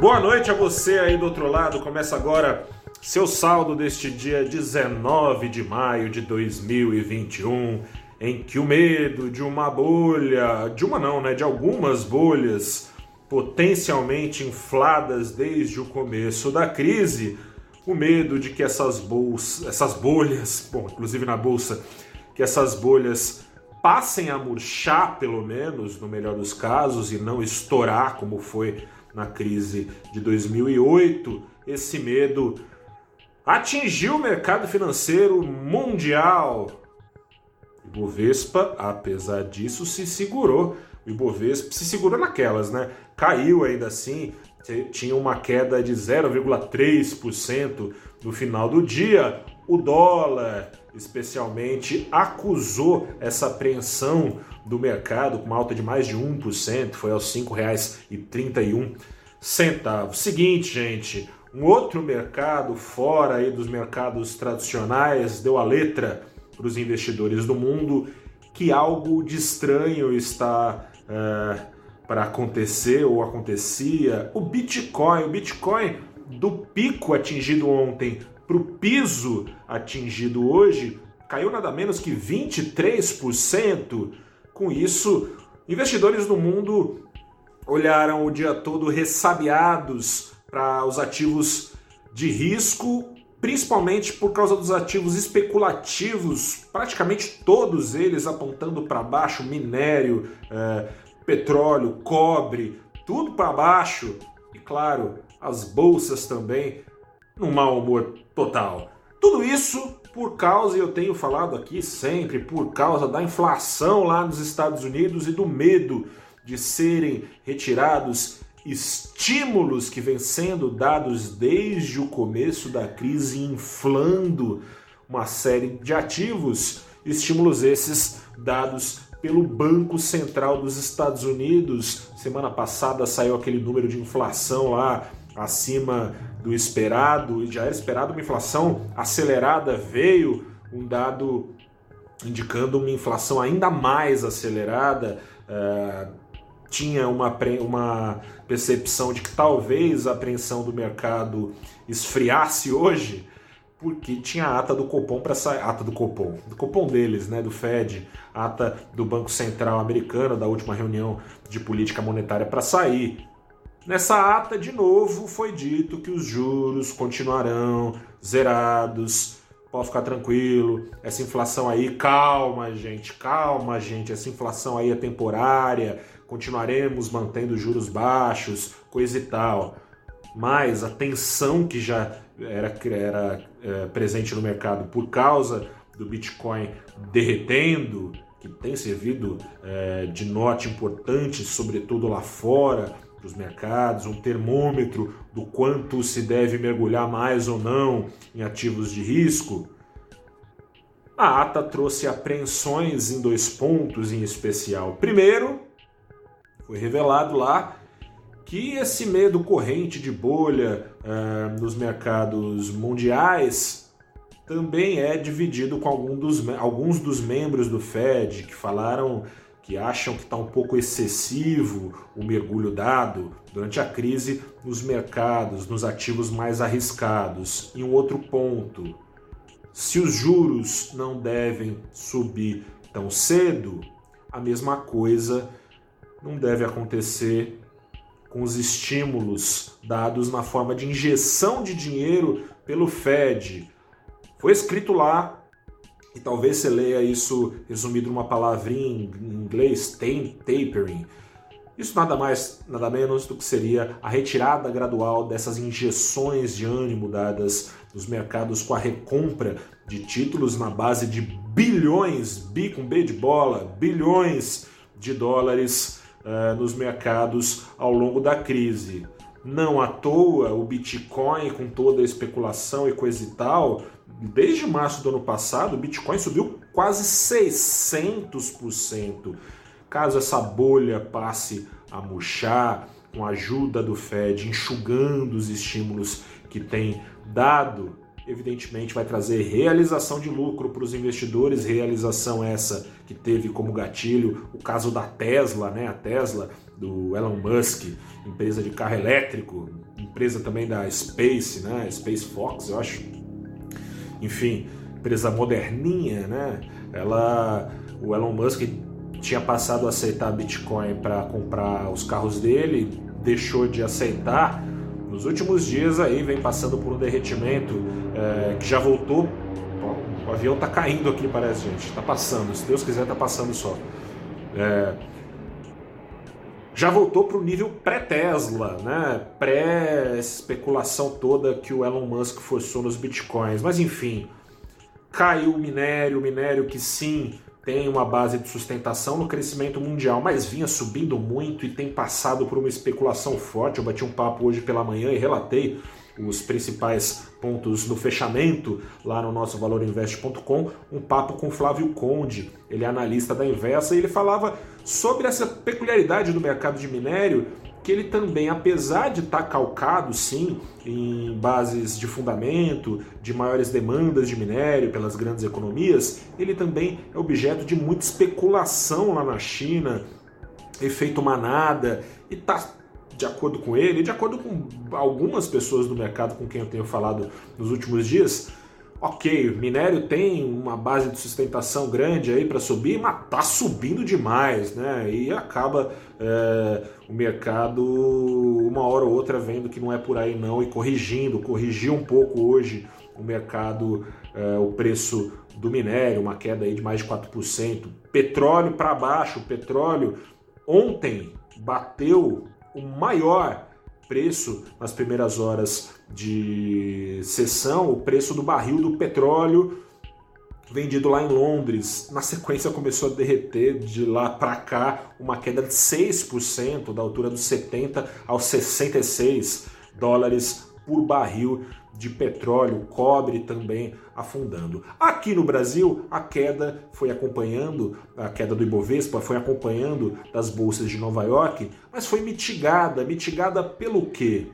Boa noite a você aí do outro lado. Começa agora seu saldo deste dia 19 de maio de 2021, em que o medo de uma bolha, de uma não, né, de algumas bolhas potencialmente infladas desde o começo da crise, o medo de que essas bolsas, essas bolhas, bom, inclusive na bolsa, que essas bolhas passem a murchar pelo menos, no melhor dos casos, e não estourar como foi na crise de 2008, esse medo atingiu o mercado financeiro mundial. O Ibovespa, apesar disso, se segurou. O Ibovespa se segurou naquelas, né? Caiu ainda assim, tinha uma queda de 0,3% no final do dia. O dólar, especialmente, acusou essa apreensão do mercado com alta de mais de 1%, foi aos R$ 5,31. Seguinte, gente, um outro mercado fora aí dos mercados tradicionais deu a letra para os investidores do mundo que algo de estranho está é, para acontecer ou acontecia. O Bitcoin, o Bitcoin do pico atingido ontem para o piso atingido hoje caiu nada menos que 23%. Com isso, investidores no mundo olharam o dia todo ressabiados para os ativos de risco, principalmente por causa dos ativos especulativos, praticamente todos eles apontando para baixo, minério, é, petróleo, cobre, tudo para baixo. E claro, as bolsas também num mau humor total. Tudo isso por causa, e eu tenho falado aqui sempre, por causa da inflação lá nos Estados Unidos e do medo de serem retirados estímulos que vêm sendo dados desde o começo da crise, inflando uma série de ativos, estímulos esses dados pelo Banco Central dos Estados Unidos. Semana passada saiu aquele número de inflação lá acima do esperado, e já era esperado uma inflação acelerada, veio um dado indicando uma inflação ainda mais acelerada. Uh, tinha uma, uma percepção de que talvez a apreensão do mercado esfriasse hoje, porque tinha a ata do Copom para sair, ata do Copom, do Copom deles, né, do Fed, ata do Banco Central americano da última reunião de política monetária para sair. Nessa ata, de novo, foi dito que os juros continuarão zerados. Pode ficar tranquilo, essa inflação aí, calma, gente, calma, gente, essa inflação aí é temporária, continuaremos mantendo juros baixos, coisa e tal. Mas a tensão que já era, era é, presente no mercado por causa do Bitcoin derretendo, que tem servido é, de note importante, sobretudo lá fora, para os mercados, um termômetro do quanto se deve mergulhar mais ou não em ativos de risco. A ata trouxe apreensões em dois pontos em especial. Primeiro, foi revelado lá que esse medo corrente de bolha uh, nos mercados mundiais também é dividido com algum dos, alguns dos membros do Fed que falaram que acham que está um pouco excessivo o mergulho dado durante a crise nos mercados, nos ativos mais arriscados. E um outro ponto: se os juros não devem subir tão cedo, a mesma coisa não deve acontecer com os estímulos dados na forma de injeção de dinheiro pelo Fed. Foi escrito lá, e talvez você leia isso resumido numa palavrinha em inglês, tapering. Isso nada mais, nada menos do que seria a retirada gradual dessas injeções de ânimo dadas nos mercados com a recompra de títulos na base de bilhões, bi com B de bola, bilhões de dólares uh, nos mercados ao longo da crise. Não à toa, o Bitcoin, com toda a especulação e coisa e tal, desde março do ano passado, o Bitcoin subiu quase 600%. Caso essa bolha passe a murchar, com a ajuda do Fed, enxugando os estímulos que tem dado, evidentemente vai trazer realização de lucro para os investidores, realização essa que teve como gatilho o caso da Tesla, né? A Tesla do Elon Musk, empresa de carro elétrico, empresa também da Space, né? Space Fox, eu acho. Enfim, empresa moderninha, né? Ela, o Elon Musk tinha passado a aceitar Bitcoin para comprar os carros dele, deixou de aceitar. Nos últimos dias aí vem passando por um derretimento é, que já voltou. o avião tá caindo aqui, parece, gente. Tá passando, se Deus quiser, tá passando só. É, já voltou para o nível pré-Tesla, né? pré-especulação toda que o Elon Musk forçou nos bitcoins. Mas enfim, caiu o minério, minério que sim tem uma base de sustentação no crescimento mundial, mas vinha subindo muito e tem passado por uma especulação forte. Eu bati um papo hoje pela manhã e relatei os principais pontos no fechamento lá no nosso valorinvest.com, um papo com Flávio Conde, ele é analista da Inversa, e ele falava sobre essa peculiaridade do mercado de minério que ele também, apesar de estar tá calcado, sim, em bases de fundamento, de maiores demandas de minério pelas grandes economias, ele também é objeto de muita especulação lá na China, efeito manada, e está de acordo com ele, de acordo com algumas pessoas do mercado com quem eu tenho falado nos últimos dias, ok, minério tem uma base de sustentação grande aí para subir, mas tá subindo demais, né? E acaba é, o mercado uma hora ou outra vendo que não é por aí não e corrigindo, corrigiu um pouco hoje o mercado, é, o preço do minério, uma queda aí de mais de 4%. Petróleo para baixo, petróleo ontem bateu o maior preço nas primeiras horas de sessão, o preço do barril do petróleo vendido lá em Londres. Na sequência começou a derreter de lá para cá, uma queda de 6%, da altura dos 70 aos 66 dólares por barril de petróleo, cobre também afundando. Aqui no Brasil, a queda foi acompanhando, a queda do Ibovespa foi acompanhando das bolsas de Nova York, mas foi mitigada, mitigada pelo quê?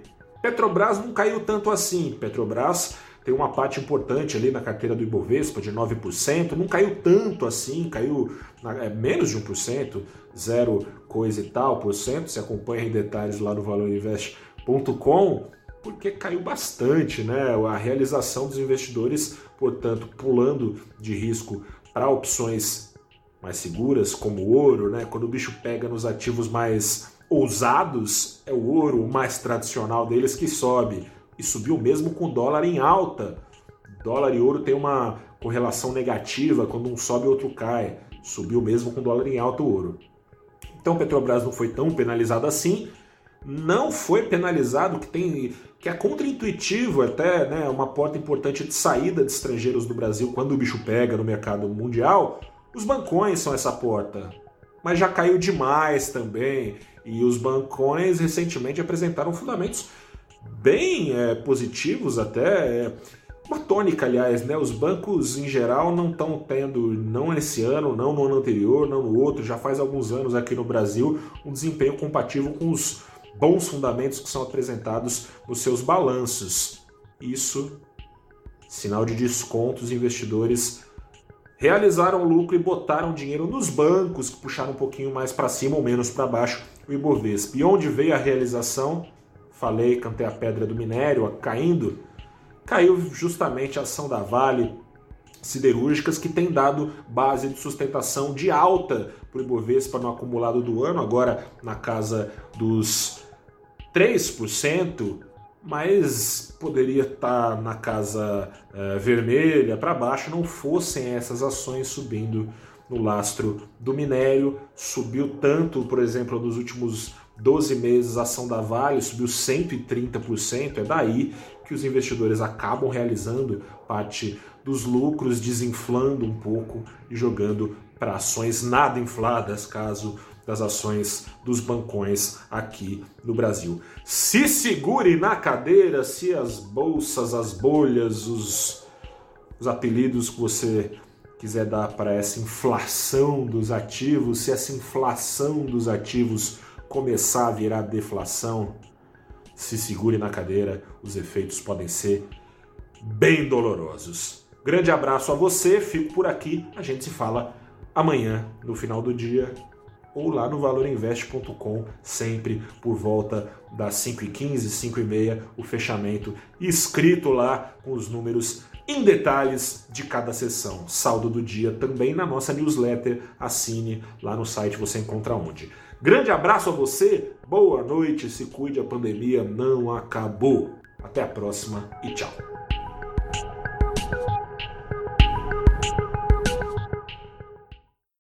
Petrobras não caiu tanto assim. Petrobras tem uma parte importante ali na carteira do Ibovespa de 9%, não caiu tanto assim, caiu é, menos de 1%, zero coisa e tal por cento, se acompanha em detalhes lá no valorinvest.com porque caiu bastante, né? A realização dos investidores, portanto, pulando de risco para opções mais seguras, como o ouro, né? Quando o bicho pega nos ativos mais ousados, é o ouro, o mais tradicional deles, que sobe. E subiu mesmo com dólar em alta. Dólar e ouro tem uma correlação negativa, quando um sobe, o outro cai. Subiu mesmo com dólar em alta o ouro. Então Petrobras não foi tão penalizado assim, não foi penalizado, que tem que é contraintuitivo até, né, uma porta importante de saída de estrangeiros do Brasil quando o bicho pega no mercado mundial, os bancões são essa porta. Mas já caiu demais também, e os bancões recentemente apresentaram fundamentos bem é, positivos até. É, uma tônica, aliás, né? Os bancos em geral não estão tendo, não nesse ano, não no ano anterior, não no outro, já faz alguns anos aqui no Brasil, um desempenho compatível com os bons fundamentos que são apresentados nos seus balanços. Isso, sinal de desconto, os investidores realizaram lucro e botaram dinheiro nos bancos que puxaram um pouquinho mais para cima ou menos para baixo o Ibovespa. E onde veio a realização? Falei, cantei a pedra do minério caindo. Caiu justamente a ação da Vale, siderúrgicas que tem dado base de sustentação de alta para o Ibovespa no acumulado do ano, agora na casa dos 3%, mas poderia estar na casa uh, vermelha para baixo, não fossem essas ações subindo no lastro do minério. Subiu tanto, por exemplo, nos últimos 12 meses a ação da Vale subiu 130%. É daí que os investidores acabam realizando parte dos lucros, desinflando um pouco e jogando para ações nada infladas, caso das ações dos bancões aqui no Brasil. Se segure na cadeira, se as bolsas, as bolhas, os, os apelidos que você quiser dar para essa inflação dos ativos, se essa inflação dos ativos começar a virar deflação, se segure na cadeira, os efeitos podem ser bem dolorosos. Grande abraço a você, fico por aqui, a gente se fala amanhã, no final do dia, ou lá no valorinvest.com, sempre por volta das 5h15, 5h30, o fechamento escrito lá com os números em detalhes de cada sessão. Saldo do dia também na nossa newsletter. Assine lá no site, você encontra onde. Grande abraço a você, boa noite, se cuide, a pandemia não acabou. Até a próxima e tchau.